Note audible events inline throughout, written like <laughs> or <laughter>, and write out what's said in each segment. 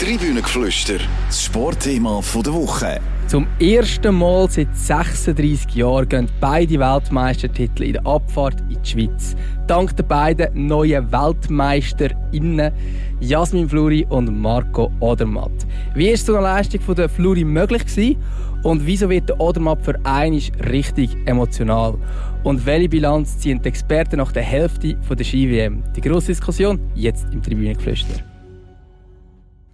Tribünengeflüster, das Sportthema der Woche. Zum ersten Mal seit 36 Jahren gehen beide Weltmeistertitel in der Abfahrt in die Schweiz. Dank der beiden neuen WeltmeisterInnen Jasmin Fluri und Marco Odermatt. Wie ist so eine Leistung von der Fluri möglich gewesen? Und wieso wird der Odermatt für einisch richtig emotional? Und welche Bilanz ziehen die Experten nach der Hälfte der Ski-WM? Die grosse Diskussion jetzt im Tribünengeflüster.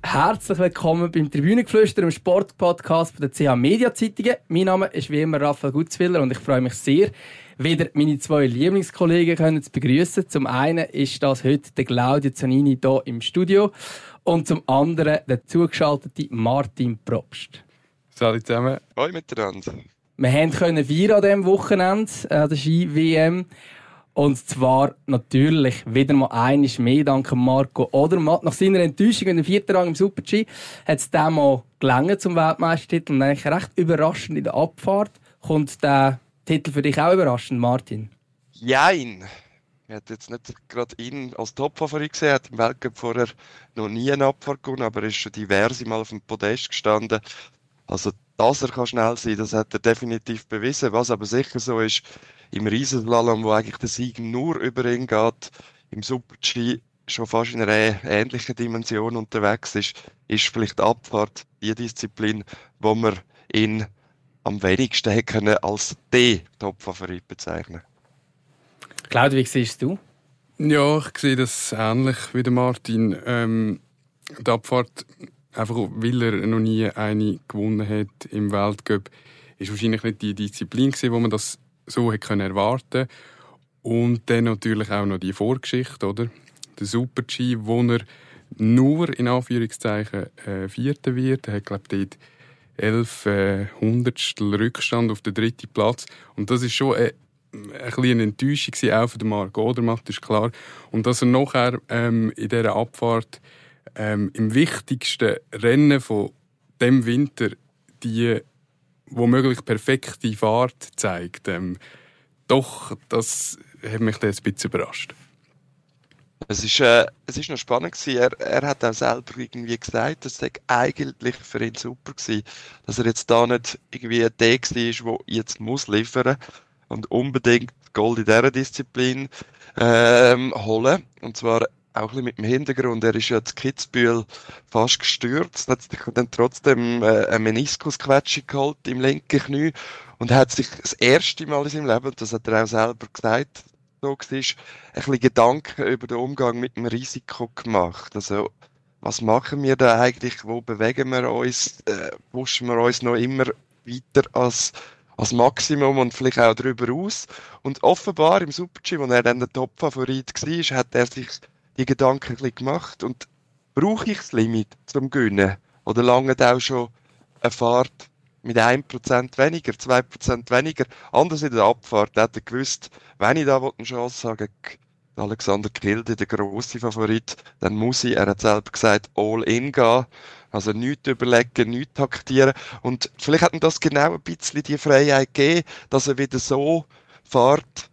Herzlich willkommen beim Tribünengeflüster, im Sportpodcast der CH Media Zeitungen. Mein Name ist wie immer Raphael Gutzwiller und ich freue mich sehr, wieder meine zwei Lieblingskollegen können zu begrüßen. Zum einen ist das heute der Claudio Zanini hier im Studio und zum anderen der zugeschaltete Martin Probst. Salut zusammen. Hallo miteinander. Wir können feiern an diesem Wochenende, an der Ski-WM. Und zwar natürlich wieder mal einiges mehr dank Marco Odermatt. Nach seiner Enttäuschung in der vierten Rang im Super-G hat es dem mal gelangen zum Weltmeistertitel. Und eigentlich recht überraschend in der Abfahrt. Kommt der Titel für dich auch überraschend, Martin? Jein. Ich hätte jetzt nicht gerade ihn als Topfavorit gesehen. Er hat im Weltcup vorher noch nie eine Abfahrt gewonnen, aber er ist schon diverse Mal auf dem Podest gestanden. Also, dass er kann schnell sein das hat er definitiv bewiesen. Was aber sicher so ist, im Riesenslalom, wo eigentlich der Sieg nur über ihn geht, im Super-G schon fast in einer ähnlichen Dimension unterwegs ist, ist vielleicht die Abfahrt die Disziplin, wo man ihn am wenigsten hätte können als den Top-Favorit bezeichnen Claudio, wie siehst du? Ja, ich sehe das ähnlich wie der Martin. Ähm, die Abfahrt, einfach weil er noch nie eine gewonnen hat im Weltcup, ist wahrscheinlich nicht die Disziplin gewesen, wo man das so hätte erwarten Und dann natürlich auch noch die Vorgeschichte, oder? Der Super-G, wo er nur in Anführungszeichen äh, Vierter wird. Er hat, glaube ich, dort elf äh, Hundertstel Rückstand auf den dritten Platz. Und das ist schon äh, ein eine Enttäuschung gewesen, auch für den Marc Odermatt, ist klar. Und dass er nachher ähm, in dieser Abfahrt ähm, im wichtigsten Rennen von dem Winter die womöglich perfekte Fahrt zeigt. Ähm, doch, das hat mich dann ein bisschen überrascht. Es ist, äh, es ist noch spannend gewesen. Er, er hat auch selber irgendwie gesagt, es sei eigentlich für ihn super gewesen, dass er jetzt da nicht irgendwie der war, der jetzt muss liefern und unbedingt Gold in dieser Disziplin ähm, holen. Und zwar auch ein bisschen mit dem Hintergrund, er ist ja zu Kitzbühel fast gestürzt, hat sich dann trotzdem äh, eine Meniskusquetsche geholt im linken Knie und hat sich das erste Mal in seinem Leben, das hat er auch selber gesagt, so war, ein bisschen Gedanken über den Umgang mit dem Risiko gemacht. Also, was machen wir da eigentlich? Wo bewegen wir uns? Äh, pushen wir uns noch immer weiter als, als Maximum und vielleicht auch darüber aus? Und offenbar im Super-G, wo er dann der Top-Favorit war, hat er sich die Gedanken ein gemacht und brauche ich das Limit zum Gönnen? Oder lange auch schon eine Fahrt mit 1% weniger, 2% weniger? Anders in der Abfahrt hat er gewusst, wenn ich da eine Chance habe Alexander Kilde, der grosse Favorit, dann muss ich, er hat selber gesagt, all in gehen. Also nichts überlegen, nichts taktieren. Und vielleicht hat ihm das genau ein bisschen die Freiheit gegeben, dass er wieder so fährt,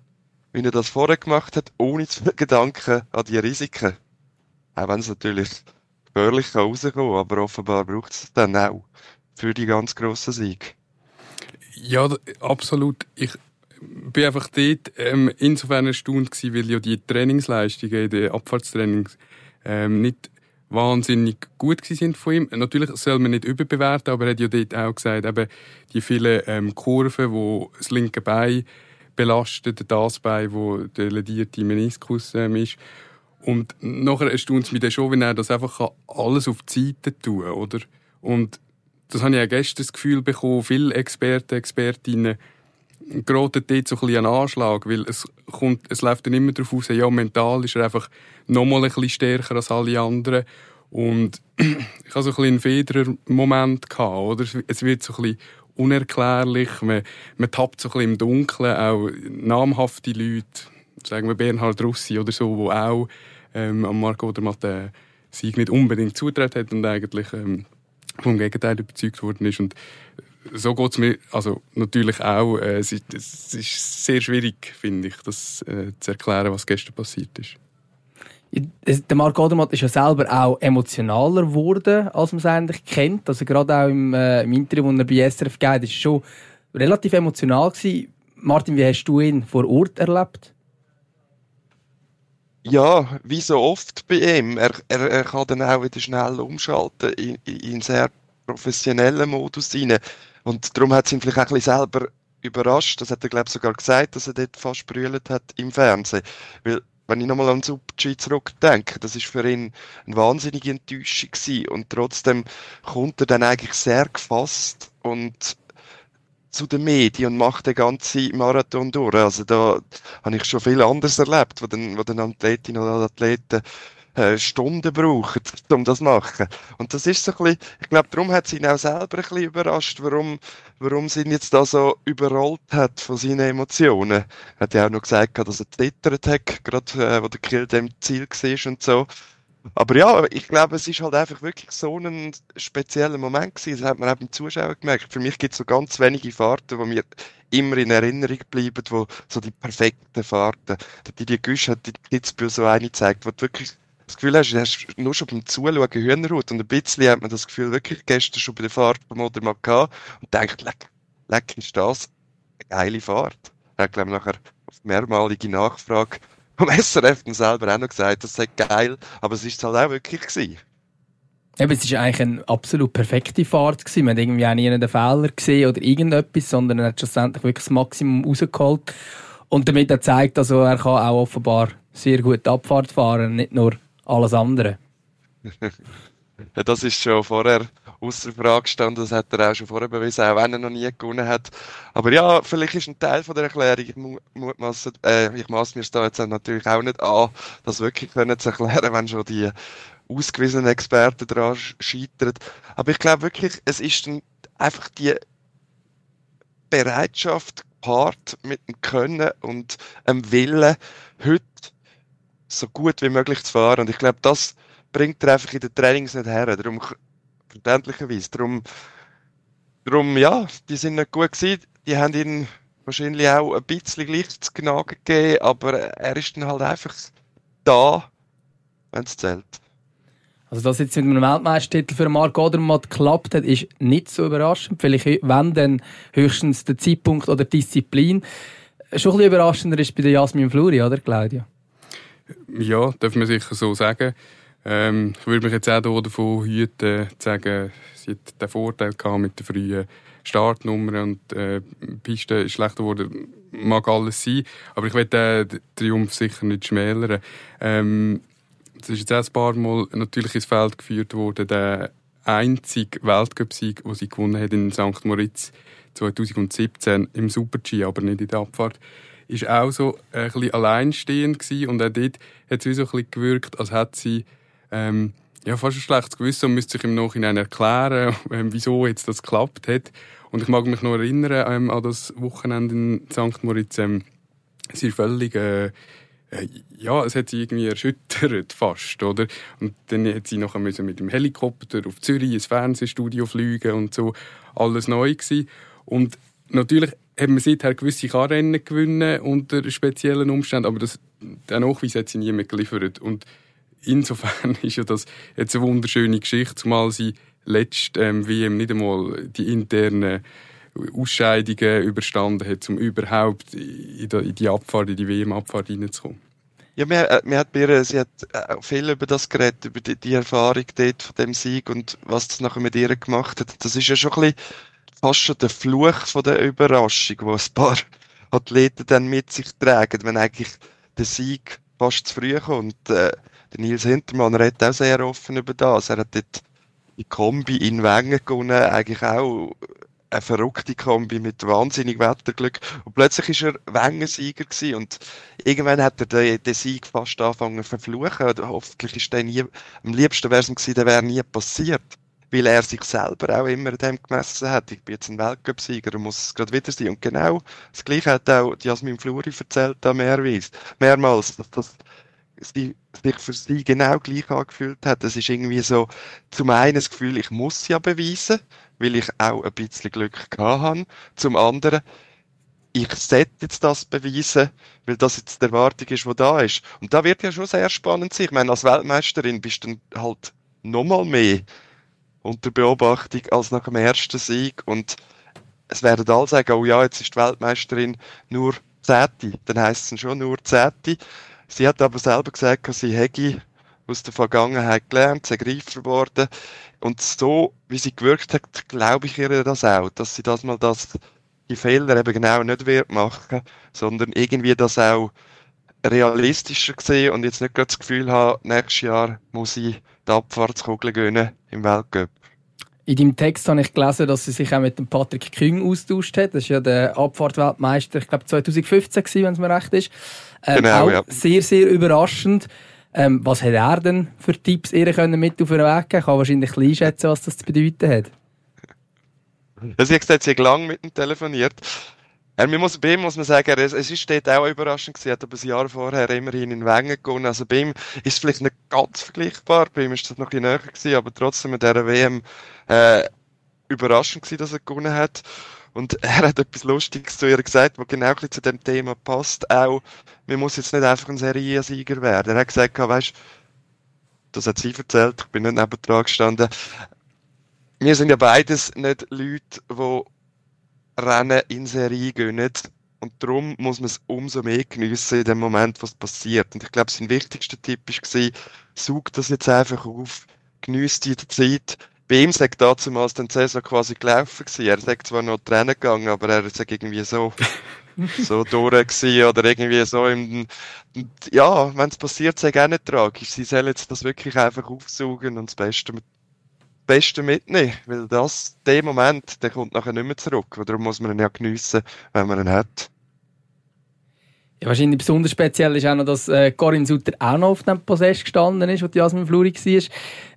wie er das vorher gemacht hat, ohne zu <laughs> Gedanken an die Risiken. Auch wenn es natürlich gefährlich rauskommen kann, aber offenbar braucht es dann auch für die ganz grossen Sieg. Ja, absolut. Ich bin einfach dort ähm, insofern erstaunt gewesen, weil ja die Trainingsleistungen in den Abfahrtstrainings ähm, nicht wahnsinnig gut sind von ihm. Natürlich soll man nicht überbewerten, aber er hat ja dort auch gesagt, eben die vielen ähm, Kurven, wo das linke Bein belastet, das Bein, wo der ledierte Meniskus ähm, ist. Und nachher erstaunt es mich dann schon, wenn er das einfach alles auf die Seite tun kann, oder? Und das habe ich auch gestern das Gefühl bekommen, viele Experten, Expertinnen geraten dort so ein bisschen an Anschlag, weil es, kommt, es läuft dann immer darauf aus, ja, mental ist er einfach nochmal ein bisschen stärker als alle anderen. Und <clears throat> ich hatte so ein bisschen einen Federer-Moment gehabt, oder? Es wird so ein bisschen unerklärlich. Man, man tappt so ein bisschen im Dunkeln. Auch namhafte Leute, sagen wir Bernhard Russi oder so, wo auch ähm, am Marco Odermatt den Sieg nicht unbedingt zutreten hat und eigentlich ähm, vom Gegenteil überzeugt worden ist. Und so geht es mir also natürlich auch. Äh, es, ist, es ist sehr schwierig, finde ich, das äh, zu erklären, was gestern passiert ist. Der Marc Odermatt ist ja selber auch emotionaler geworden, als man es eigentlich kennt. Also gerade auch im, äh, im Interview, das er bei SRF geht, ist schon relativ emotional gewesen. Martin, wie hast du ihn vor Ort erlebt? Ja, wie so oft bei ihm. Er, er, er kann dann auch wieder schnell umschalten in, in sehr professionellen Modus rein. Und darum hat es ihn vielleicht auch ein bisschen selber überrascht. Das hat er, glaube ich, sogar gesagt, dass er dort fast brüllt hat im Fernsehen. Weil wenn ich nochmal an Super-G zurückdenke, das ist für ihn eine wahnsinnige Enttäuschung gewesen. Und trotzdem kommt er dann eigentlich sehr gefasst und zu den Medien und macht den ganzen Marathon durch. Also da habe ich schon viel anderes erlebt, wo dann, wo dann Athletinnen oder Athleten äh, Stunden brauchen, <laughs> um das zu machen. Und das ist so ein bisschen, ich glaube, darum hat sie ihn auch selber ein bisschen überrascht, warum, warum sie ihn jetzt da so überrollt hat von seinen Emotionen. Er hat ja auch noch gesagt, dass er zittert hat, gerade äh, wo der Kill dem Ziel war und so. Aber ja, ich glaube, es ist halt einfach wirklich so ein spezieller Moment gewesen. Das hat man auch beim Zuschauer gemerkt. Für mich gibt es so ganz wenige Fahrten, die mir immer in Erinnerung bleiben, wo so die perfekten Fahrten. Der Didier Güsch hat die Kitzbühel so eine gezeigt, wo du wirklich das Gefühl hast, du hast nur schon beim Zuschauen Hühnerhaut und ein bisschen hat man das Gefühl wirklich gestern schon bei der Fahrt vom Odermatt gehabt und denkt, leck, leck ist das eine geile Fahrt. Er hat, glaube nachher auf mehrmalige Nachfrage vom <laughs> SRF dann selber auch noch gesagt, das sei geil, aber es ist halt auch wirklich gewesen. Eben, es war eigentlich eine absolut perfekte Fahrt. Gewesen. Man hat irgendwie auch nie einen Fehler gesehen oder irgendetwas, sondern er hat schlussendlich wirklich das Maximum rausgeholt. Und damit er zeigt, also er kann auch offenbar sehr gut Abfahrt fahren, nicht nur alles andere. <laughs> das ist schon vorher außer Frage gestanden, das hat er auch schon vorher bewiesen, auch wenn er noch nie gewonnen hat. Aber ja, vielleicht ist ein Teil von der Erklärung, ich, mutmaße, äh, mir da jetzt natürlich auch nicht an, das wirklich können zu erklären, wenn schon die ausgewiesenen Experten daran scheitern. Aber ich glaube wirklich, es ist einfach die Bereitschaft gepaart mit dem Können und dem Willen, heute so gut wie möglich zu fahren. Und ich glaube, das bringt er einfach in den Trainings nicht her. Darum, verständlicherweise. Darum, darum, ja, die sind nicht gut gewesen. Die haben ihn wahrscheinlich auch ein bisschen Licht zu Gnagen gegeben, aber er ist dann halt einfach da, wenn es zählt. Also, dass jetzt mit einem Weltmeistertitel für Marc Odermatt geklappt hat, ist nicht so überraschend. Vielleicht, wenn dann höchstens der Zeitpunkt oder die Disziplin. Schon ein bisschen überraschender ist bei der Jasmin Fluri, oder Claudia? Ja, darf man sicher so sagen. Ähm, ich würde mich jetzt auch davon hüten, zu sagen, sie hat den Vorteil gehabt mit der frühen Startnummer und äh, Piste ist schlechter geworden. Mag alles sein, aber ich will den Triumph sicher nicht schmälern. Ähm, es ist jetzt ein paar Mal natürlich ins Feld geführt worden, der einzige Weltcup-Sieg, den sie gewonnen hat in St. Moritz 2017 im Super-G, aber nicht in der Abfahrt ist auch so ein bisschen alleinstehend gewesen und auch dort hat es so ein bisschen gewirkt, als hätte sie ähm, ja, fast ein schlechtes Gewissen und müsste sich im Nachhinein erklären, <laughs> ähm, wieso jetzt das geklappt hat. Und ich mag mich noch erinnern ähm, an das Wochenende in St. Moritz. Ähm, sie völlig, äh, äh, ja, es hat sie irgendwie erschüttert fast, oder? Und dann hat sie nachher müssen mit dem Helikopter auf Zürich ins Fernsehstudio fliegen und so. Alles neu gewesen. Und natürlich hat man seither gewisse Karrennen gewinnen unter speziellen Umständen, aber das, den Nachweis hat sie nie mehr geliefert. Und insofern <laughs> ist ja das jetzt eine wunderschöne Geschichte, zumal sie letzt ähm, WM nicht einmal die internen Ausscheidungen überstanden hat, um überhaupt in die Abfahrt, in die WM-Abfahrt reinzukommen. Ja, mir, äh, mir hat mir, sie hat äh, viel über das geredet, über die, die Erfahrung dort von dem Sieg und was das nachher mit ihr gemacht hat. Das ist ja schon ein bisschen fast schon der Fluch von der Überraschung, wo ein paar <laughs> Athleten dann mit sich tragen, wenn eigentlich der Sieg fast zu früh kommt. Äh, der Nils Hintermann redet auch sehr offen über das. Er hat dort die Kombi in Wengen gewonnen, eigentlich auch eine verrückte Kombi mit wahnsinnig Wetterglück. Und plötzlich ist er Wengensieger gewesen und irgendwann hat er den, den Sieg fast angefangen zu verfluchen. Hoffentlich ist der nie, am liebsten wäre es gewesen, der wäre nie passiert weil er sich selber auch immer dem gemessen hat. Ich bin jetzt ein Weltcup-Sieger und muss es gerade wieder sein. Und genau das Gleiche hat auch Jasmin Fluri erzählt da mehrmals, mehrmals dass das sie, sich für sie genau gleich angefühlt hat. Das ist irgendwie so, zum einen das Gefühl, ich muss ja beweisen, weil ich auch ein bisschen Glück gehabt habe. Zum anderen, ich sollte jetzt das beweisen, weil das jetzt die Erwartung ist, die da ist. Und da wird ja schon sehr spannend sein. Ich meine, als Weltmeisterin bist du dann halt nochmal mehr unter Beobachtung als nach dem ersten Sieg und es werden alle sagen, oh ja, jetzt ist die Weltmeisterin nur Zehnte. Dann heisst es schon nur Zehnte. Sie hat aber selber gesagt, sie hätte aus der Vergangenheit gelernt, sie Greifer geworden. Und so, wie sie gewirkt hat, glaube ich ihr das auch, dass sie das mal das, die Fehler eben genau nicht wird machen, sondern irgendwie das auch realistischer sehen und jetzt nicht das Gefühl haben, nächstes Jahr muss ich die Abfahrtskugel gönnen im Weltcup. In deinem Text habe ich gelesen, dass sie sich auch mit dem Patrick Küng austauscht hat. Das ist ja der Abfahrtweltmeister, ich glaube 2015 wenn es mir recht ist. Ähm, Genau, ja. Sehr, sehr überraschend. Ähm, was hat er denn für Tipps ihr können mit auf den Weg geben? Ich kann wahrscheinlich ein bisschen einschätzen, was das zu bedeuten hat. Ja, sie hat gesagt, sie hat lange mit ihm telefoniert. Er, man muss, bei ihm muss man sagen, er, es ist dort auch überraschend gewesen, hat aber ein Jahr vorher immerhin in Wengen gewonnen. Also bei ihm ist es vielleicht nicht ganz vergleichbar, bei ihm ist das noch ein bisschen näher gewesen, aber trotzdem mit dieser WM, äh, überraschend gewesen, dass er gewonnen hat. Und <laughs> er hat etwas Lustiges zu ihr gesagt, was genau zu dem Thema passt. Auch, man muss jetzt nicht einfach ein Seriensieger werden. Er hat gesagt, weißt, das hat sie erzählt, ich bin nicht neben dran gestanden. Wir sind ja beides nicht Leute, die Rennen in Serie gönnen. Und darum muss man es umso mehr geniessen in dem Moment, was passiert. Und ich glaube, sein wichtigster Tipp war, such das jetzt einfach auf, geniess die Zeit. Bei ihm sagt damals dann Saison quasi gelaufen gewesen. Er sagt zwar noch Rennen gegangen, aber er ist irgendwie so, <laughs> so durch gewesen oder irgendwie so im, ja, wenn es passiert, sei auch nicht tragisch. Sie sollen jetzt das wirklich einfach aufsaugen und das Beste mit Beste mitnehmen, weil das, der Moment, der kommt nachher nicht mehr zurück. Und darum muss man ihn ja geniessen, wenn man ihn hat. Ja, wahrscheinlich besonders speziell ist auch noch, dass äh, Corinne Sutter auch noch auf dem Podest gestanden ist, wo die Jasmin Fluri war.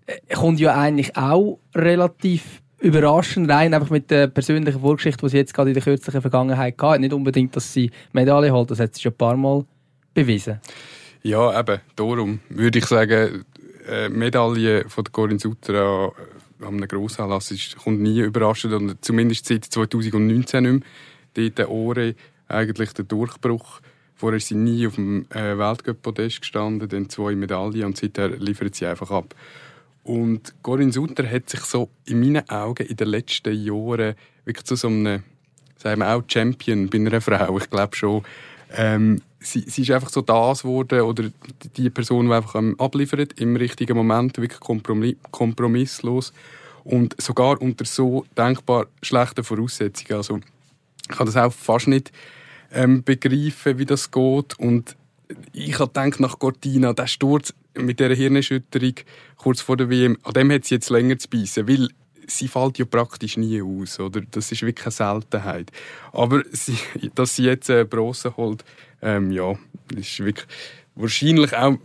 Äh, kommt ja eigentlich auch relativ überraschend rein, einfach mit der persönlichen Vorgeschichte, die sie jetzt gerade in der kürzlichen Vergangenheit hatte. Nicht unbedingt, dass sie Medaille holt, das hat sie schon ein paar Mal bewiesen. Ja, eben, darum würde ich sagen, äh, Medaille von der Corinne Sutter an, an einem Grossanlass ist, kommt nie überraschend und zumindest seit 2019 nicht mehr. Dort Ore eigentlich der Durchbruch. Vorher ist sie nie auf dem äh, Weltcup-Podest gestanden, dann zwei Medaillen und seither liefert sie einfach ab. Und Corinne Sutter hat sich so in meinen Augen in den letzten Jahren wirklich zu so einem, sagen wir auch Champion bei einer Frau, ich glaube schon. Ähm, sie, sie ist einfach so das geworden, oder die Person, die einfach ähm, abliefert, im richtigen Moment, wirklich kompromiss kompromisslos und sogar unter so denkbar schlechten Voraussetzungen. Also ich kann das auch fast nicht ähm, begreifen, wie das geht und ich habe gedacht, nach Cortina, der Sturz mit dieser Hirnerschütterung kurz vor der WM, an dem hat sie jetzt länger zu beißen, weil sie fällt ja praktisch nie aus, oder? Das ist wirklich eine Seltenheit. Aber sie, dass sie jetzt äh, Bronze holt, ähm, ja, ist wirklich wahrscheinlich auch,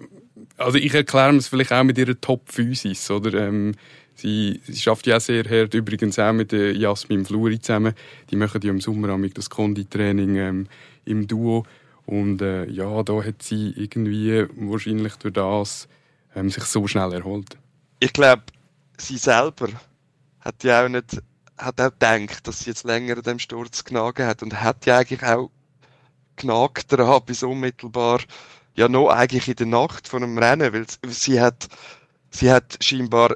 also ich erkläre es vielleicht auch mit ihrer Top-Physis, oder? Ähm, sie, sie schafft ja auch sehr hart, übrigens auch mit der Jasmin Fluri zusammen. Die machen ja im Sommer das Konditraining ähm, im Duo. Und äh, ja, da hat sie irgendwie wahrscheinlich durch das ähm, sich so schnell erholt. Ich glaube, sie selber hat ja auch nicht, hat auch gedacht, dass sie jetzt länger an dem Sturz genagen hat und hat ja eigentlich auch genagt daran bis unmittelbar, ja noch eigentlich in der Nacht von einem Rennen, weil sie hat, sie hat scheinbar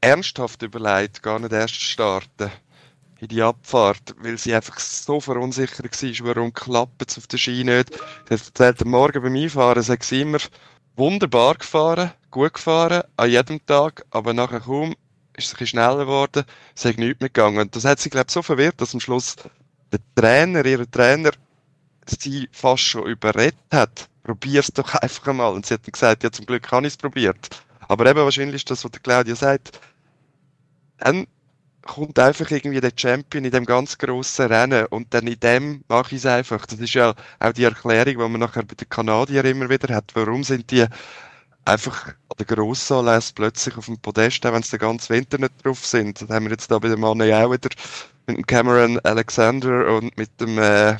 ernsthaft überlegt, gar nicht erst zu starten in die Abfahrt, weil sie einfach so verunsichert war, warum klappt es auf der Ski nicht. Sie hat erzählt, am Morgen beim Einfahren sagt sie immer, wunderbar gefahren, gut gefahren, an jedem Tag, aber nachher kaum ist es ein schneller geworden, es hat nichts mehr gegangen. Und das hat sie, glaube ich, so verwirrt, dass am Schluss der Trainer, ihr Trainer, sie fast schon überredet hat. Probier's doch einfach einmal. Und sie hat dann gesagt, ja, zum Glück habe ich es probiert. Aber eben wahrscheinlich ist das, was der Claudia sagt, dann kommt einfach irgendwie der Champion in dem ganz grossen Rennen und dann in dem mache ich es einfach. Das ist ja auch die Erklärung, die man nachher bei den Kanadiern immer wieder hat. Warum sind die einfach an der Grossanlässe plötzlich auf dem Podest, auch wenn sie den ganzen Winter nicht drauf sind. Das haben wir jetzt da bei dem Mann ja auch wieder mit dem Cameron Alexander und mit dem äh,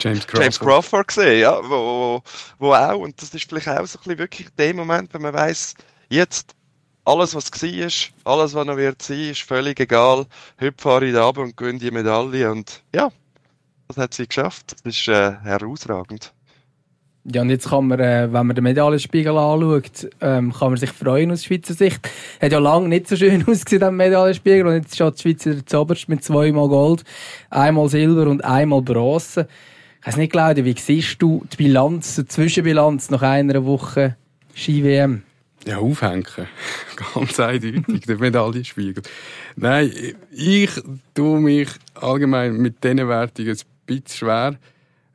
James Crawford. James Crawford gesehen, ja, wo, wo auch, und das ist vielleicht auch so ein bisschen wirklich der Moment, wenn man weiss, jetzt alles, was war, alles, was noch wird sein, ist völlig egal. Heute fahre ich da runter und gewinne die Medaille und ja, das hat sie geschafft. Das ist äh, herausragend. Ja, und jetzt kann man, äh, wenn man den Medaillenspiegel anschaut, ähm, kann man sich freuen aus Schweizer Sicht. Hat ja lange nicht so schön <laughs> ausgesehen, der Medaillenspiegel. Und jetzt steht die Schweiz wieder zuoberst mit zweimal Gold, einmal Silber und einmal Bronze. Ich weiß nicht, Claudia, wie siehst du die Bilanz, die Zwischenbilanz nach einer Woche Ski-WM? Ja, aufhängen. <laughs> Ganz eindeutig, der Medaillenspiegel. Nein, ich tue mich allgemein mit diesen Wertungen ein bisschen schwer.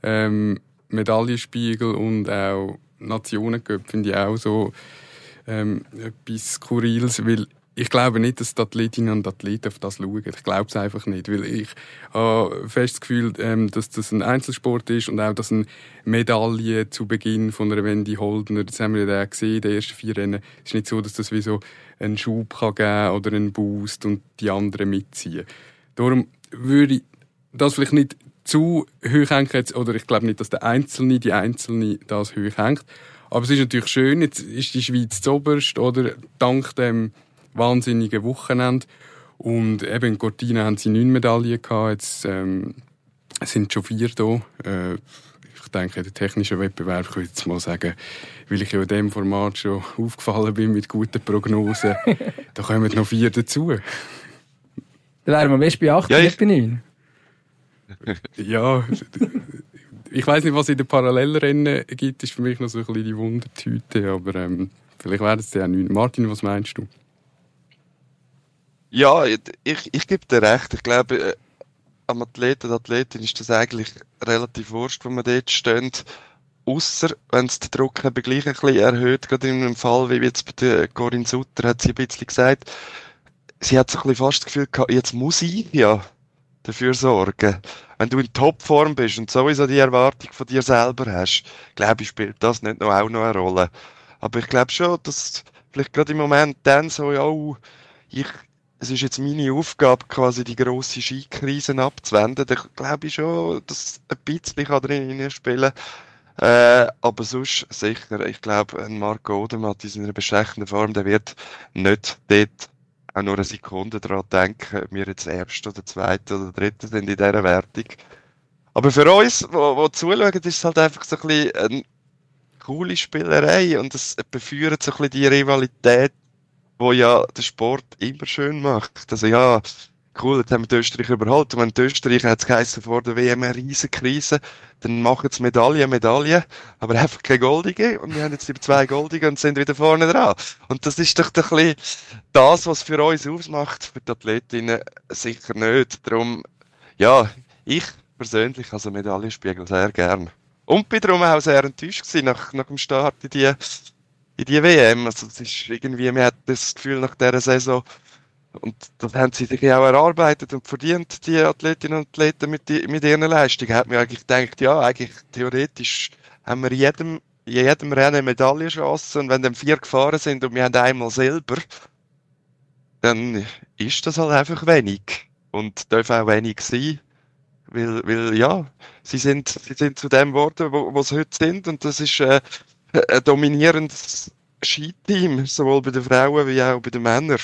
Ähm, Medaillenspiegel und auch Nationencup finde ich auch so ähm, etwas Skurriles, weil ich glaube nicht, dass die Athletinnen und Athleten auf das schauen. Ich glaube es einfach nicht, weil ich habe fest das Gefühl, ähm, dass das ein Einzelsport ist und auch, dass eine Medaille zu Beginn von einer Wendy Holdner, das haben wir ja gesehen, die ersten vier Rennen, es ist nicht so, dass das wie so einen Schub kann geben oder einen Boost und die anderen mitziehen. Darum würde ich das vielleicht nicht zu hoch hängen, oder ich glaube nicht, dass der Einzelne, die Einzelne das hoch hängt. Aber es ist natürlich schön, jetzt ist die Schweiz zuoberst, oder dank dem wahnsinnigen Wochenende. Und eben in Cortina haben sie neun Medaillen gehabt, jetzt ähm, sind schon vier da. Äh, ich denke, der technische Wettbewerb, kann ich jetzt mal sagen, weil ich ja in diesem Format schon aufgefallen bin mit guten Prognosen, <laughs> da kommen noch vier dazu. Dann wären wir best bei acht, ja, nicht bei neun. Ja, ich weiß nicht, was in den Parallelrennen gibt, ist für mich noch so ein bisschen die Wundertüte, aber ähm, vielleicht werden es ja neun. Martin, was meinst du? Ja, ich, ich gebe dir recht. Ich glaube, äh, am Athleten und Athletin ist das eigentlich relativ wurscht, wo man dort steht. Ausser, wenn es den Druck eben gleich ein bisschen erhöht, gerade in einem Fall, wie jetzt bei der Corinne Sutter, hat sie ein bisschen gesagt, sie hat so ein bisschen fast das Gefühl gehabt, jetzt muss ich ja dafür sorgen. Wenn du in Topform bist und sowieso die Erwartung von dir selber hast, glaube ich, spielt das nicht noch auch noch eine Rolle. Aber ich glaube schon, dass vielleicht gerade im Moment dann so, ja, ich, es ist jetzt meine Aufgabe, quasi die grosse Skikrisen abzuwenden. Da glaube ich schon, dass ein bisschen kann drin spielen äh, aber sonst sicher, ich glaube, ein Marco Odermatt in seiner bestechenden Form, der wird nicht dort auch nur eine Sekunde daran denken, ob wir jetzt Erste oder Zweite oder Dritte sind in dieser Wertung. Aber für uns, die zuschauen, ist es halt einfach so ein bisschen eine coole Spielerei und es beführt so ein bisschen die Rivalität, die ja den Sport immer schön macht. Also ja, cool, jetzt haben wir die Österreich überholt. Und wenn die Österreich hat es vor der WM eine riesen Krise, dann machen sie Medaille, Medaille, aber einfach keine goldige. Und wir haben jetzt die zwei goldige und sind wieder vorne dran. Und das ist doch ein bisschen das, was für uns ausmacht, für die Athletinnen sicher nicht. Darum, ja, ich persönlich also Medaillenspiegel sehr gern. Und bin darum auch sehr enttäuscht gewesen nach, nach dem Start in die, in die WM. Also, es ist irgendwie, man hat das Gefühl nach dieser Saison, und das haben sie sich auch erarbeitet und verdient, die Athletinnen und Athleten mit, die, mit ihren Leistungen. Hat mir eigentlich gedacht, ja, eigentlich theoretisch haben wir jedem, jedem Rennen Medaillenchancen und wenn dann vier gefahren sind und wir haben einmal selber, dann ist das halt einfach wenig. Und darf auch wenig sein. Weil, weil ja, sie sind, sie sind zu dem geworden, wo, wo sie heute sind und das ist äh, ein dominierendes Skiteam, sowohl bei den Frauen wie auch bei den Männern.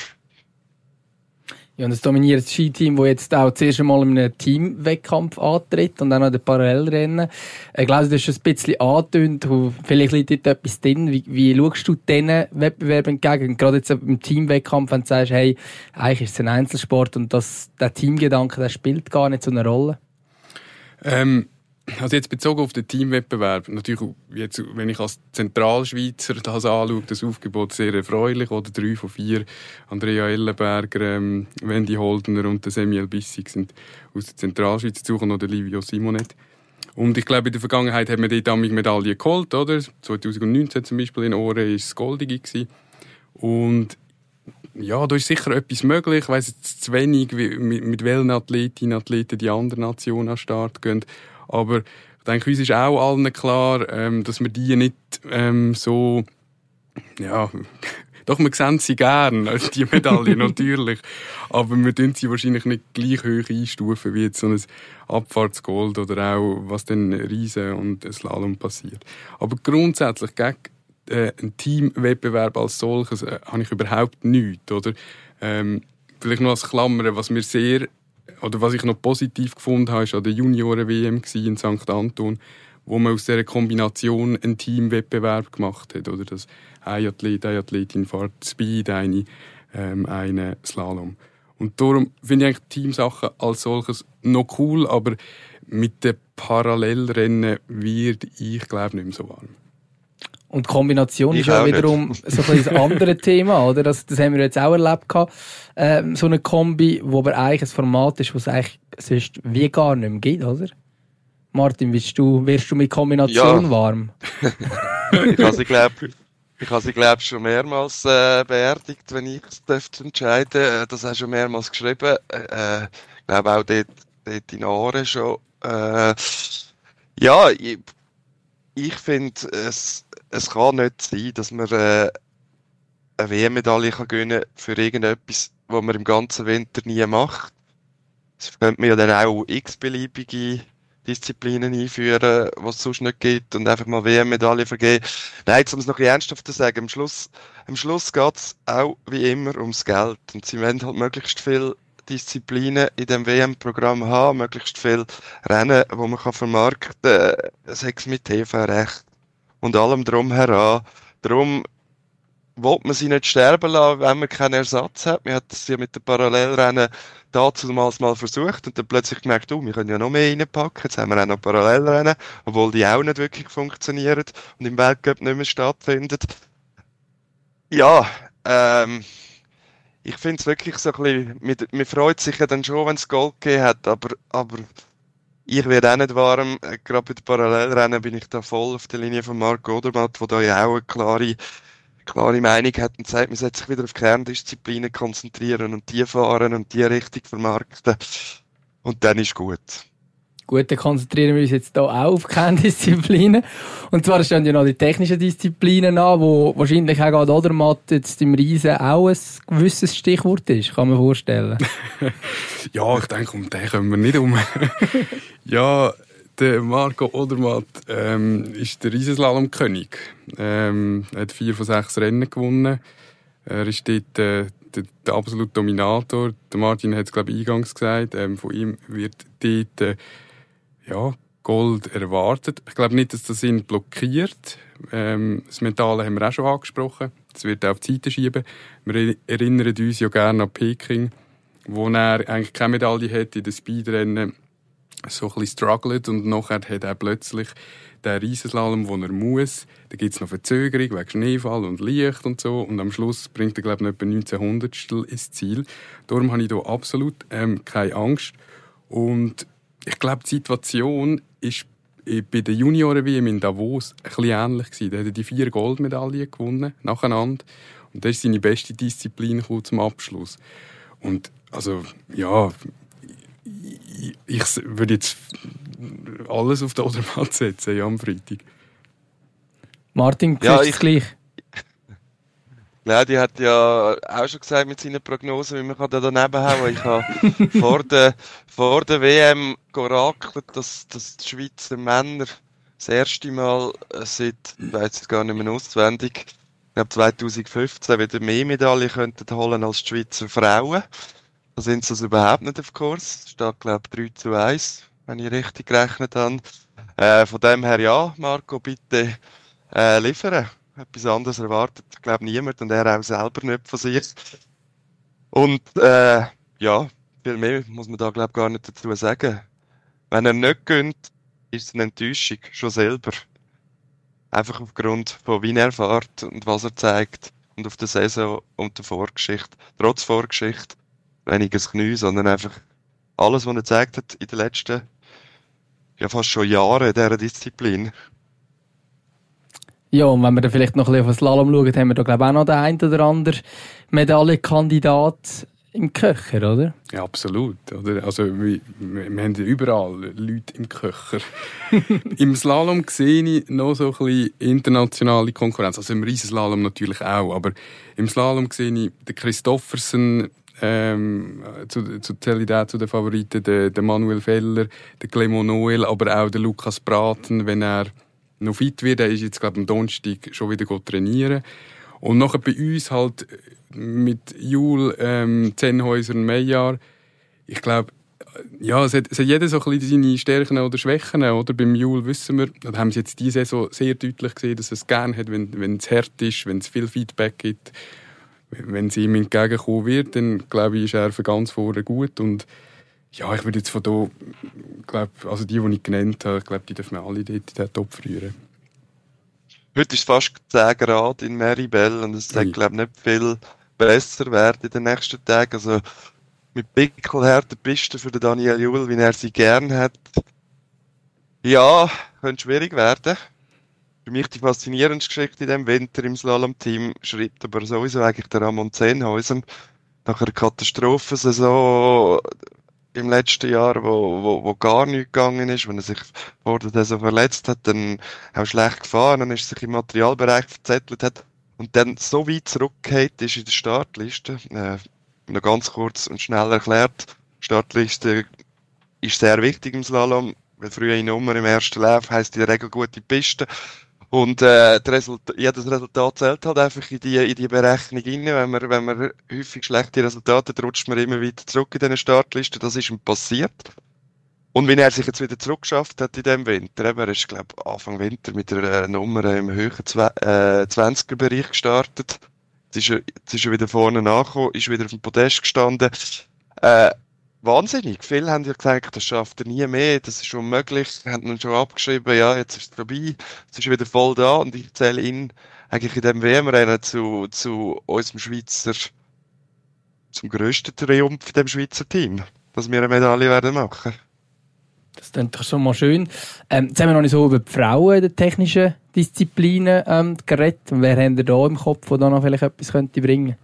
Ja, und das dominiert das Skiteam, das jetzt auch zuerst einmal in einem Teamwettkampf antritt und dann noch den Parallelrennen. Ich glaube, du hast schon ein bisschen angetönt, vielleicht liegt dort etwas drin. Wie, wie schaust du diesen Wettbewerben entgegen? Gerade jetzt im Teamwettkampf, wenn du sagst, hey, eigentlich ist es ein Einzelsport und das, der Teamgedanke, der spielt gar nicht so eine Rolle. Ähm, also jetzt bezogen auf den Teamwettbewerb, natürlich jetzt, wenn ich als Zentralschweizer das anschaue, das Aufgebot sehr erfreulich, oder drei von vier, Andrea Ellenberger, ähm, Wendy Holdner und Samuel Bissig sind aus der Zentralschweiz zu und der Livio Simonet. Und ich glaube, in der Vergangenheit haben wir dort auch Medaillen geholt, oder? 2019 zum Beispiel in Ohren war es goldige. Gewesen. Und ja, da ist sicher etwas möglich. Ich weiss jetzt zu wenig, mit, mit welchen Athletinnen und Athleten die anderen Nationen an den Start gehen. Aber ich denke, uns ist auch allen klar, ähm, dass wir die nicht ähm, so, ja, <laughs> doch, wir sehen sie gern, <laughs> die Medaille natürlich. Aber wir tun sie wahrscheinlich nicht gleich hoch einstufen wie jetzt so ein Abfahrtsgold oder auch, was dann Riesen und Slalom passiert. Aber grundsätzlich gegen äh, einen Teamwettbewerb als solches äh, habe ich überhaupt nichts, oder? Ähm, vielleicht noch als Klammer, was mir sehr oder was ich noch positiv gefunden habe, war an der Junioren-WM in St. Anton, wo man aus dieser Kombination einen Teamwettbewerb gemacht hat. Oder das ein Athlet, eine Athletin fährt Speed, eine, ähm, eine Slalom. Und darum finde ich eigentlich Teamsachen als solches noch cool, aber mit den Parallelrennen wird ich glaube nicht mehr so warm. Und Kombination ich ist ja wiederum nicht. so ein, ein anderes Thema, oder? Das, das haben wir jetzt auch erlebt. Ähm, so eine Kombi, wo aber eigentlich ein Format ist, was es eigentlich sonst wie gar nicht mehr gibt, oder? Martin, wirst du, wirst du mit Kombination ja. warm? <laughs> ich habe sie, glaube ich, habe sie, glaub, schon mehrmals äh, beerdigt, wenn ich es entscheiden äh, Das hast du schon mehrmals geschrieben. Äh, ich glaube auch dort, dort in Aare schon. Äh, ja, ich, ich finde, es, es kann nicht sein, dass man äh, eine WM-Medaille gewinnen kann für irgendetwas, was man im ganzen Winter nie macht. Es könnte man ja dann auch x-beliebige Disziplinen einführen, was es sonst nicht gibt und einfach mal WM-Medaille vergeben. Nein, um es noch ernsthafter zu sagen, am Schluss, am Schluss geht es auch wie immer ums Geld und sie wollen halt möglichst viel Disziplinen in dem WM-Programm haben, möglichst viel Rennen, wo man kann vermarkten kann, Sex mit TV-Recht und allem drumheran. Darum will man sie nicht sterben lassen, wenn man keinen Ersatz hat. Man hat es ja mit den Parallelrennen damals mal versucht und dann plötzlich gemerkt, oh, wir können ja noch mehr reinpacken. Jetzt haben wir auch noch Parallelrennen, obwohl die auch nicht wirklich funktionieren und im Weltcup nicht mehr stattfinden. Ja, ähm, ich finde es wirklich so ein bisschen, man, man freut sich ja dann schon, wenn es Gold gegeben hat, aber, aber ich werde auch nicht warm. Äh, gerade bei den Parallelrennen bin ich da voll auf der Linie von Marc Odermatt, der da ja auch eine klare, klare Meinung hat und sagt, man sollte sich wieder auf Kerndisziplinen konzentrieren und die fahren und die richtig vermarkten. Und dann ist gut. Gut, dann konzentrieren wir uns jetzt hier auch auf <laughs> Kerndisziplinen. Und zwar stehen ja noch die technischen Disziplinen an, wo wahrscheinlich auch gerade Odermatt jetzt im Riesen auch ein gewisses Stichwort ist, kann man vorstellen. <laughs> ja, ich denke, um den kommen wir nicht um. <laughs> ja, der Marco Odermatt ähm, ist der Riesenslalom-König. Ähm, er hat vier von sechs Rennen gewonnen. Er ist dort äh, der, der absolute Dominator. Der Martin hat es, glaube ich, eingangs gesagt. Ähm, von ihm wird dort äh, ja, Gold erwartet. Ich glaube nicht, dass das ihn blockiert. Ähm, das Mentale haben wir auch schon angesprochen. Das wird er auf die Seite schieben. Wir erinnern uns ja gerne an Peking, wo er eigentlich keine Medaille hat in den Speedrennen so ein bisschen struggelt und nachher hat er plötzlich den Riesenslalom, wo er muss. Da gibt es noch Verzögerung wegen Schneefall und Licht und so und am Schluss bringt er glaube ich etwa 1900 ins Ziel. Darum habe ich da absolut ähm, keine Angst und ich glaube, die Situation ist bei den Junioren wie in Davos ein bisschen ähnlich gewesen. Da hat er die vier Goldmedaillen gewonnen, nacheinander. Und das ist seine beste Disziplin zum Abschluss. Und also, ja, ich, ich würde jetzt alles auf den Odermatt setzen, ja, am Freitag. Martin, ja, ich, gleich. Claudia hat ja auch schon gesagt mit seinen Prognosen, wie man kann da daneben hauen. Ich habe <laughs> vor der, vor der WM gerakelt, dass, dass die Schweizer Männer das erste Mal seit, ich weiß jetzt gar nicht mehr auswendig, ich glaube 2015 wieder mehr Medaillen könnten holen als die Schweizer Frauen. Da sind sie also überhaupt nicht auf Kurs. Es steht, glaube ich, 3 zu 1, wenn ich richtig gerechnet habe. Äh, von dem her ja, Marco, bitte äh, liefern etwas anderes erwartet, glaube niemand und er auch selber nicht von sich. Und äh, ja, viel mehr muss man da glaube gar nicht dazu sagen. Wenn er nicht gönnt, ist es eine Enttäuschung, schon selber. Einfach aufgrund von wie er fährt und was er zeigt und auf der Saison und der Vorgeschichte. Trotz Vorgeschichte, weniges Knie, sondern einfach alles, was er gezeigt hat in den letzten, ja fast schon Jahren dieser Disziplin. Ja, und wenn wir dann vielleicht noch ein bisschen auf den Slalom schauen, haben wir da glaube ich auch noch den einen oder anderen Medaillenkandidat im Köcher, oder? Ja, absolut. Oder? Also, wir, wir haben überall Leute im Köcher. <laughs> Im Slalom sehe ich noch so ein bisschen internationale Konkurrenz. Also im Riesenslalom natürlich auch, aber im Slalom sehe ich den Christoffersen, ähm, zu, zu, zähle zu den Favoriten, den, den Manuel Feller, den Clement Noel, aber auch den Lukas Braten, wenn er noch fit wird. Er ist jetzt, glaube am Donnerstag schon wieder trainieren. Und nachher bei uns halt mit Jul, ähm, Zenhäuser und Meijer. Ich glaube, ja, es hat, es hat jeder so ein bisschen seine Stärken oder Schwächen. Oder? Beim Jule wissen wir, da haben sie jetzt diese Saison sehr deutlich gesehen, dass es gerne hat, wenn, wenn es hart ist, wenn es viel Feedback gibt. Wenn es ihm entgegenkommen wird, dann glaube ich, ist er für ganz vorne gut. Und ja, ich würde jetzt von da, glaub, also die, die ich genannt habe, ich glaube, die dürfen wir alle dort in den Topf rühren. Heute ist es fast 10 Grad in Maribel und es soll, glaube ich, nicht viel besser werden in den nächsten Tagen. Also mit pickelharten Pisten für den Daniel Juhl, wie er sie gern hat. Ja, könnte schwierig werden. Für mich die faszinierendste Geschichte in diesem Winter im Slalom-Team schreibt aber sowieso eigentlich der Ramon Zehnhausen. Nach einer Katastrophensaison im letzten Jahr, wo, wo, wo gar nichts gegangen ist, wenn er sich vor der Saison verletzt hat, dann auch schlecht gefahren, dann ist sich im Materialbereich verzettelt hat und dann so weit zurückgeht ist in der Startliste. Äh, noch ganz kurz und schnell erklärt. Startliste ist sehr wichtig im Slalom, weil früher in Nummer im ersten Lauf heisst in der Regel gute Piste. Und äh, Resultat, jedes Resultat zählt halt einfach in die, in die Berechnung rein. Wenn man, wenn man häufig schlechte Resultate hat, rutscht man immer wieder zurück in diese Startliste. Das ist ihm passiert. Und wenn er sich jetzt wieder zurückgeschafft hat in dem Winter, eben, er ist, glaube Anfang Winter mit einer Nummer im höheren äh, 20er-Bereich gestartet. Jetzt ist, er, jetzt ist er wieder vorne angekommen, ist wieder auf dem Podest gestanden. Äh, wahnsinnig. Viele haben ja gesagt, das schafft er nie mehr, das ist unmöglich. Haben ihn schon abgeschrieben, ja, jetzt ist es vorbei, jetzt ist er wieder voll da und ich zähle ihn eigentlich in dem WM-Rennen zu, zu unserem Schweizer, zum grössten Triumph in dem Schweizer Team, dass wir eine Medaille werden machen. Das klingt doch schon mal schön. Ähm, jetzt haben wir noch nicht so über die Frauen in den technischen Disziplinen ähm, geredet. Wer haben ihr da im Kopf, der da noch vielleicht etwas könnte bringen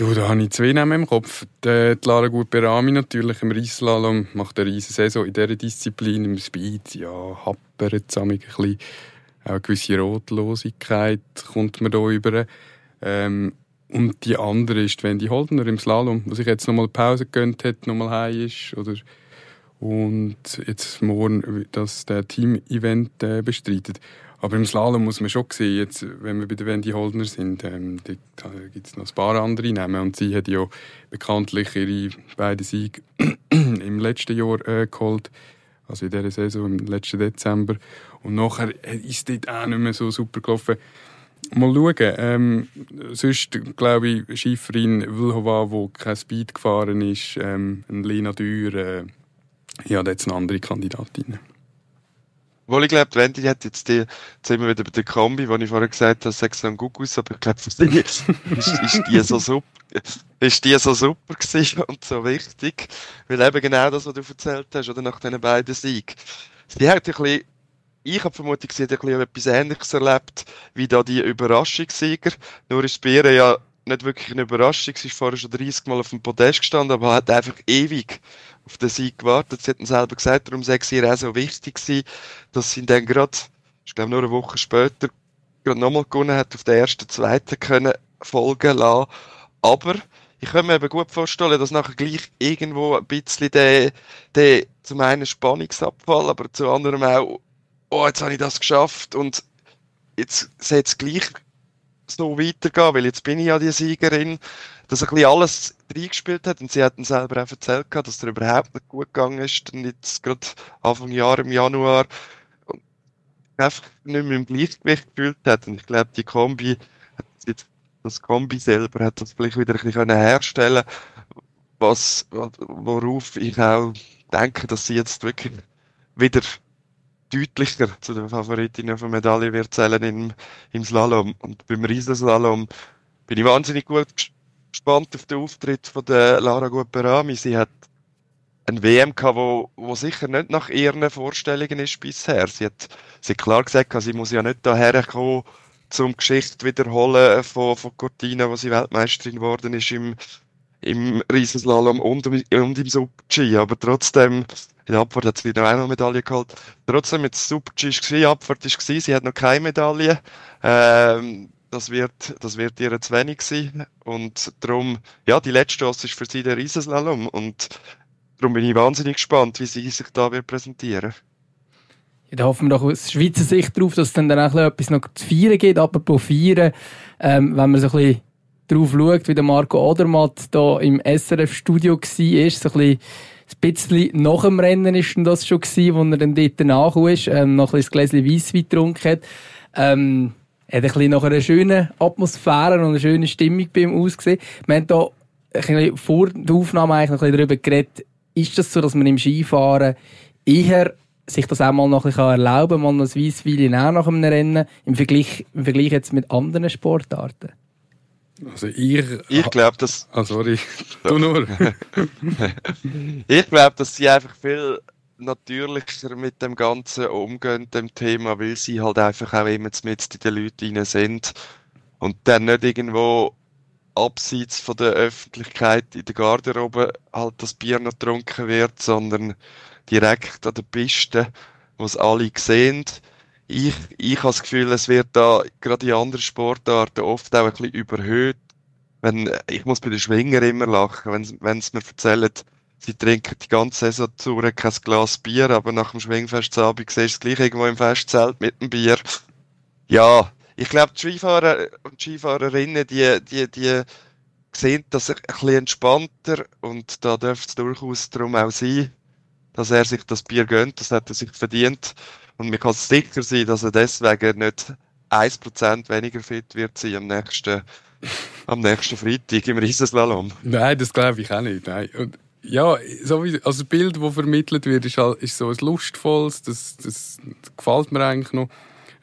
Du, da habe ich zwei Namen im Kopf. Die, Lara Gutberami natürlich im Reisslalom macht eine riesige Saison in dieser Disziplin. Im Speed, ja, happert es ein bisschen. Auch eine gewisse Rotlosigkeit kommt man da über. Ähm, und die andere ist Wendy Holdner im Slalom, wo sich jetzt nochmal Pause gegönnt hat, nochmal heim ist. Oder und jetzt morgen das Team-Event äh, bestreitet. Aber im Slalom muss man schon sehen, jetzt, wenn wir bei der Wendy Holdner sind, ähm, da gibt es noch ein paar andere Namen. Und sie hat ja bekanntlich ihre beiden Siege <clears throat> im letzten Jahr äh, geholt, also in dieser Saison, im letzten Dezember. Und nachher ist dort auch nicht mehr so super gelaufen. Mal schauen. Ähm, sonst glaube ich, Schifferin Wilhova, die kein Speed gefahren ist, ähm, Lena Dürr, äh, ja, da jetzt eine andere Kandidatin. Wohl, ich glaube, Wendy hat jetzt die, jetzt sind wir wieder bei der Kombi, wo ich vorher gesagt habe, sechs ein Gugus, aber ich glaube, ist, ist die so super, ist die so super gewesen <laughs> und so wichtig, weil eben genau das, was du erzählt hast, oder nach diesen beiden Siegen. Sie hat ein bisschen, ich habe vermutet, sie hat ein bisschen etwas Ähnliches erlebt, wie da die Überraschungssieger, nur ist ihr ja nicht wirklich eine Überraschung, sie ist vorher schon 30 Mal auf dem Podest gestanden, aber hat einfach ewig auf den Sieg gewartet. Sie hat selber gesagt, darum sei es ihr auch so wichtig gewesen, dass sie dann gerade, ich glaube nur eine Woche später, gerade nochmal gewonnen hat, auf den ersten, zweiten können folgen lassen. Aber ich kann mir eben gut vorstellen, dass nachher gleich irgendwo ein bisschen der, der zum einen Spannungsabfall, aber zum anderen auch, oh, jetzt habe ich das geschafft und jetzt soll es gleich so weitergehen, weil jetzt bin ich ja die Siegerin, dass ein bisschen alles reingespielt hat und sie hat dann selber auch erzählt, dass er überhaupt nicht gut gegangen ist, dann jetzt gerade Anfang Jahr im Januar und einfach nicht mehr im Gleichgewicht gefühlt hat und ich glaube, die Kombi, das Kombi selber hat das vielleicht wieder ein bisschen herstellen was, worauf ich auch denke, dass sie jetzt wirklich wieder deutlicher zu den Favoritinnen von Medaille wird zählen im, im Slalom. Und beim Riesenslalom bin ich wahnsinnig gut gespannt auf den Auftritt von der Lara Guperami. Sie hat ein WM gehabt, wo, wo sicher nicht nach ihren Vorstellungen ist bisher. Sie hat, sie hat klar gesagt, sie muss ja nicht daher kommen, zum Geschichte wiederholen von, von Cortina, wo sie Weltmeisterin geworden ist im, im Riesenslalom und, und im Super-G. Aber trotzdem in der Abfahrt hat sie noch eine Medaille geholt. Trotzdem, jetzt Super-G war, Abfahrt war, sie hat noch keine Medaille. Ähm, das wird, das wird ihr zu wenig sein. Und darum, ja, die letzte Chance ist für sie der Riesenslalom. Und darum bin ich wahnsinnig gespannt, wie sie sich da wird präsentieren. Ja, da hoffen wir doch aus Schweizer Sicht darauf, dass es dann, dann auch etwas noch zu feiern gibt. Apropos feiern, ähm, wenn man so ein bisschen drauf schaut, wie der Marco Odermatt da im SRF-Studio war, so ein bisschen Ein bisschen nach dem Rennen ist das schon gewesen, wo er dann dort nachkam, ähm, noch ein bisschen Gläschen Weisswein getrunken hat. Ähm, hat ein bisschen nach einer schönen Atmosphäre und einer schönen Stimmung bei ihm ausgesehen. Wir haben hier ein bisschen vor der Aufnahme eigentlich noch ein bisschen darüber geredet, ist das so, dass man im Skifahren eher sich das auch mal noch ein bisschen erlauben kann, mal ein Weisswein auch nach einem Rennen, im Vergleich, im Vergleich jetzt mit anderen Sportarten? Also ich... Ich glaube, dass... Ah, sorry. Du nur. <laughs> ich glaube, dass sie einfach viel natürlicher mit dem Ganzen umgehen, dem Thema, weil sie halt einfach auch immer mit in den Leuten sind und dann nicht irgendwo abseits von der Öffentlichkeit in der Garderobe halt das Bier noch getrunken wird, sondern direkt an der Piste, wo es alle sehen. Ich, ich habe das Gefühl, es wird da gerade in anderen Sportarten oft auch ein bisschen überhöht. Wenn, ich muss bei den Schwinger immer lachen, wenn, wenn sie mir erzählen, sie trinken die ganze Saison zu kein Glas Bier, aber nach dem Schwingfestabend siehst du es gleich irgendwo im Festzelt mit dem Bier. Ja, ich glaube, die Skifahrer und Skifahrerinnen, die, die, die sehen das ein bisschen entspannter und da dürfte es durchaus darum auch sein, dass er sich das Bier gönnt, das hat er sich verdient. Und man kann sicher sein, dass er deswegen nicht 1% weniger fit wird sein am nächsten, am nächsten Freitag im Riesenslalom. Nein, das glaube ich auch nicht. Nein. Und ja, so wie, also das Bild, das vermittelt wird, ist, halt, ist so ein lustvolles, das, das, das gefällt mir eigentlich noch.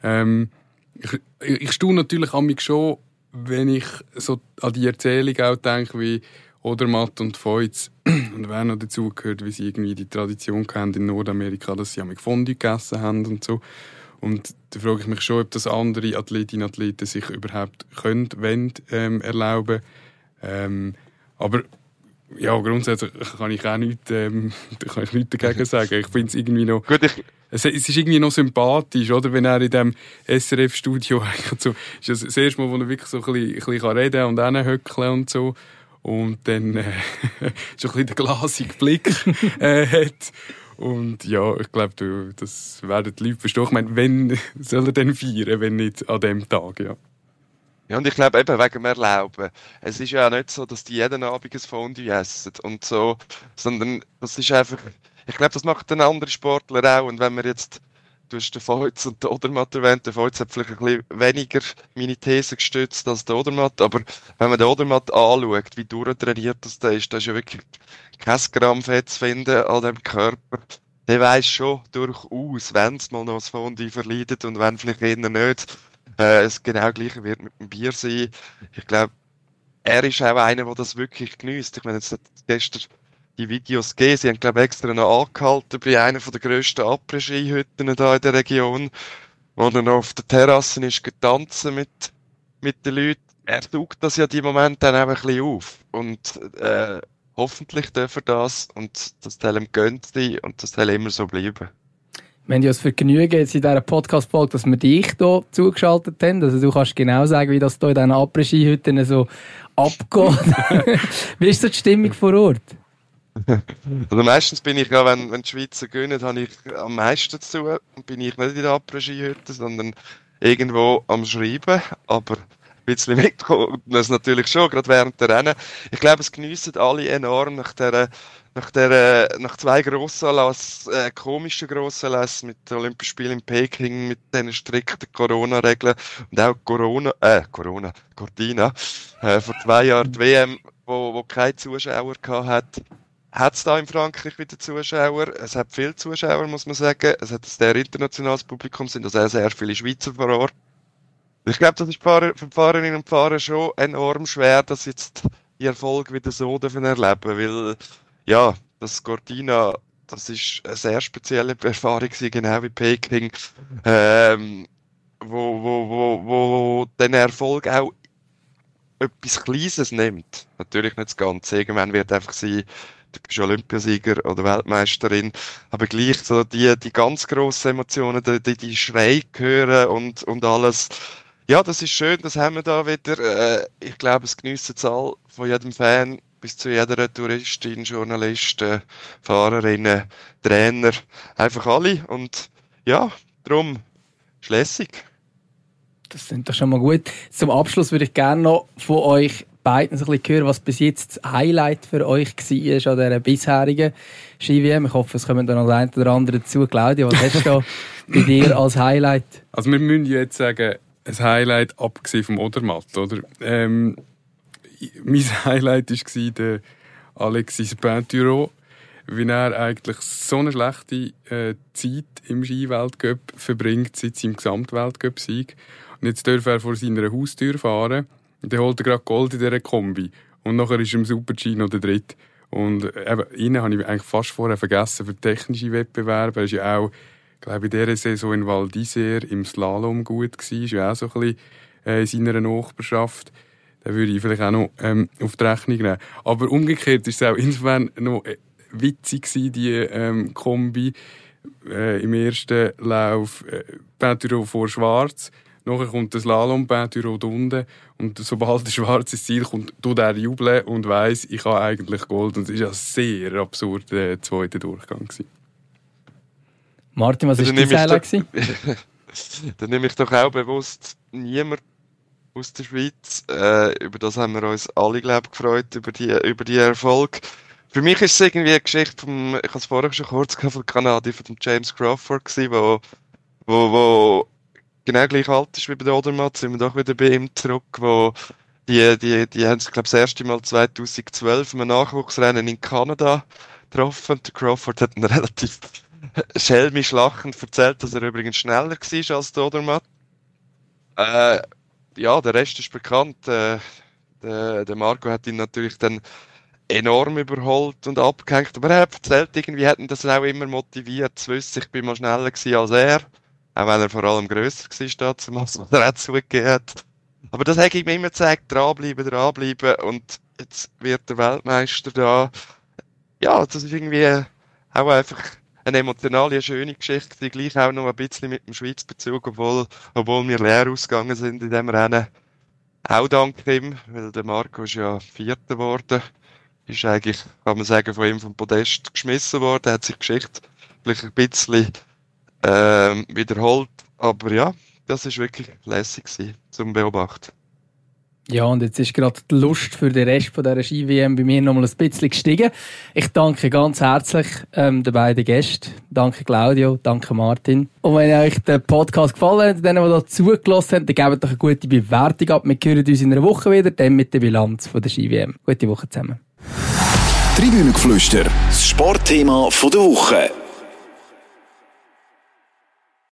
Ähm, ich, ich staune natürlich an mich schon, wenn ich so an die Erzählung auch denke, wie Odermatt und Feuz <clears throat> und wer noch dazu gehört, wie sie irgendwie die Tradition kennen in Nordamerika, dass sie mit Fondue gegessen haben und so. Und da frage ich mich schon, ob das andere Athletinnen und Athleten sich überhaupt können, wollen, ähm, erlauben. Ähm, aber ja, grundsätzlich kann ich auch nichts, ähm, <laughs> kann ich nichts dagegen sagen. Ich finde es irgendwie noch... Gut, ich es, es ist irgendwie noch sympathisch, oder? Wenn er in dem SRF-Studio <laughs> so, ist das, das erste Mal, wo er wirklich so ein bisschen, ein bisschen reden und hinhöckeln und so. Und dann, äh, <laughs> so ein bisschen den glasigen Blick, äh, hat. Und ja, ich glaube, das werden die Leute verstehen. Ich meine, wenn soll er denn feiern, wenn nicht an dem Tag, ja. Ja, und ich glaube eben wegen dem Erlauben. Es ist ja auch nicht so, dass die jeden Abend ein Fondue essen und so, sondern das ist einfach, ich glaube, das macht ein anderer Sportler auch. Und wenn wir jetzt, du hast den Feuz und den Odermatt erwähnt, der Feuz hat vielleicht ein bisschen weniger meine These gestützt als der Odermatt, aber wenn man den Odermatt anschaut, wie durchtrainiert das da ist, da ist ja wirklich kein Gramm Fett zu finden an dem Körper. Der weiß schon durchaus, wenn es mal noch das Fondue verleidet und wenn vielleicht eher nicht, äh, es genau gleiche wird mit dem Bier sein. Ich glaube, er ist auch einer, der das wirklich genießt. Ich meine, jetzt hat gestern die Videos gegeben. Sie haben, glaube ich, extra noch angehalten bei einer der grössten Après-Ski-Hütten hier in der Region, wo er noch auf der Terrasse ist getanzt mit, mit den Leuten. Er taugt das ja die Moment dann auch ein bisschen auf. Und, äh, hoffentlich dürfen das und das soll ihm gönnt und das soll immer so bleiben. Wir haben ja das Vergnügen jetzt in dieser Podcast-Folge, dass wir dich hier zugeschaltet haben. Also du kannst genau sagen, wie das hier in diesen Après-Ski-Hütten so abgeht. <laughs> wie ist so die Stimmung vor Ort? Also meistens bin ich ja, wenn, wenn die Schweizer gewinnen, habe ich am meisten zu tun. Und bin ich nicht in der Après-Ski-Hütte, sondern irgendwo am Schreiben. Aber ein bisschen mitkommen das natürlich schon, gerade während der Rennen. Ich glaube, es geniessen alle enorm nach der, nach der, nach zwei Grossanlass, äh, komischen Grossanlass mit den Olympischen Spielen in Peking, mit den strikten Corona-Regeln und auch Corona, äh, Corona, Cortina, äh, vor zwei Jahren die WM, wo, wo keine Zuschauer hat hat es da in Frankreich wieder Zuschauer. Es hat viele Zuschauer, muss man sagen. Es hat ein sehr internationales Publikum, sind also sehr viele Schweizer vor Ort. Ich glaube, das ist für die Fahrerinnen und Fahrer schon enorm schwer, dass jetzt die Erfolg wieder so dürfen erleben, weil, ja, das Cortina, das ist eine sehr spezielle Erfahrung genau wie Peking, ähm, wo, wo, wo, wo den Erfolg auch etwas Kleines nimmt. Natürlich nicht das Ganze. Irgendwann wird einfach sein, du bist Olympiasieger oder Weltmeisterin, aber gleich so die, die ganz grossen Emotionen, die, die, die Schrei hören und, und alles. Ja, das ist schön, das haben wir da wieder. Äh, ich glaube, es geniessen Zahl von jedem Fan bis zu jeder Touristin, Journalisten, Fahrerinnen, Trainer, einfach alle. Und ja, darum, schlässig. Das sind doch schon mal gut. Zum Abschluss würde ich gerne noch von euch beiden so ein bisschen hören, was bis jetzt das Highlight für euch war an dieser bisherigen Ski-WM. Ich hoffe, es kommen da noch ein oder andere dazu. Claudia, was hast du bei dir als Highlight? Also wir müssen jetzt sagen, ein Highlight abgesehen vom Odermatt, oder? Ähm, mein Highlight war der Alexis Pinturo, wie er eigentlich so eine schlechte äh, Zeit im Skiweltcup verbringt seit seinem Gesamtweltcup-Sieg. Und jetzt darf er vor seiner Haustür fahren und dann holt er gerade Gold in dieser Kombi. Und nachher ist er im Super-G noch der Dritte. Und eben, ihn habe ich eigentlich fast vorher vergessen für technische Wettbewerbe. Er ist ja auch, glaube ich, in dieser Saison in Val d'Isère im Slalom gut gewesen. Ist ja auch so ein bisschen äh, in seiner Nachbarschaft. Den würde ich vielleicht auch noch ähm, auf die Rechnung nehmen. Aber umgekehrt ist es auch insofern noch äh, witzig gewesen, die ähm, Kombi äh, im ersten Lauf äh, Peinture vor Schwarz. Nachher kommt das Slalom Peinture unten und sobald der Schwarz ins Ziel kommt, tut er jubeln und weiss, ich habe eigentlich Gold. Und es war ein sehr absurder äh, zweiter Durchgang. Gewesen. Martin, was war dein Highlight? <laughs> Dann nehme ich doch auch bewusst niemand aus der Schweiz. Äh, über das haben wir uns alle, glaube gefreut, über die, über die Erfolg. Für mich ist es irgendwie eine Geschichte vom, ich habe es vorher schon kurz gehabt, von Kanadier, von James Crawford gewesen, wo, wo, wo genau gleich alt ist wie bei der Odermatt, sind wir doch wieder bei ihm zurück, wo die, die, die haben sich, glaube ich, das erste Mal 2012 im Nachwuchsrennen in Kanada getroffen. Der Crawford hat einen <laughs> relativ schelmisch lachend erzählt, dass er übrigens schneller war als der Odermatt. Äh, ja, der Rest ist bekannt. Äh, der, der Marco hat ihn natürlich dann enorm überholt und abgehängt. Aber er hat erzählt, irgendwie hat ihn das auch immer motiviert zu wissen, ich bin mal schneller gewesen als er. Auch wenn er vor allem grösser war, damals, was er auch zugegeben hat. Aber das habe ich mir immer gesagt, dranbleiben, dranbleiben. Und jetzt wird der Weltmeister da. Ja, das ist irgendwie auch einfach eine emotionale, schöne Geschichte, die gleich auch noch ein bisschen mit dem Schweizbezug, obwohl, obwohl wir leer ausgegangen sind in diesem Rennen. Auch dank ihm, weil der Marco ist ja Vierter geworden. Ist eigentlich, kann man sagen, von ihm vom Podest geschmissen worden, hat sich Geschichte vielleicht ein bisschen ähm, wiederholt. Aber ja, das ist wirklich lässig zum Beobachten. Ja, und jetzt ist gerade die Lust für den Rest von dieser Ski-WM bei mir nochmal ein bisschen gestiegen. Ich danke ganz herzlich ähm, den beiden Gästen. Danke Claudio, danke Martin. Und wenn euch der Podcast gefallen hat, denen, die hier zugelassen haben, dann gebt doch eine gute Bewertung ab. Wir hören uns in einer Woche wieder, dann mit der Bilanz von der Ski-WM. Gute Woche zusammen. Tribünengeflüster, das Sportthema der Woche.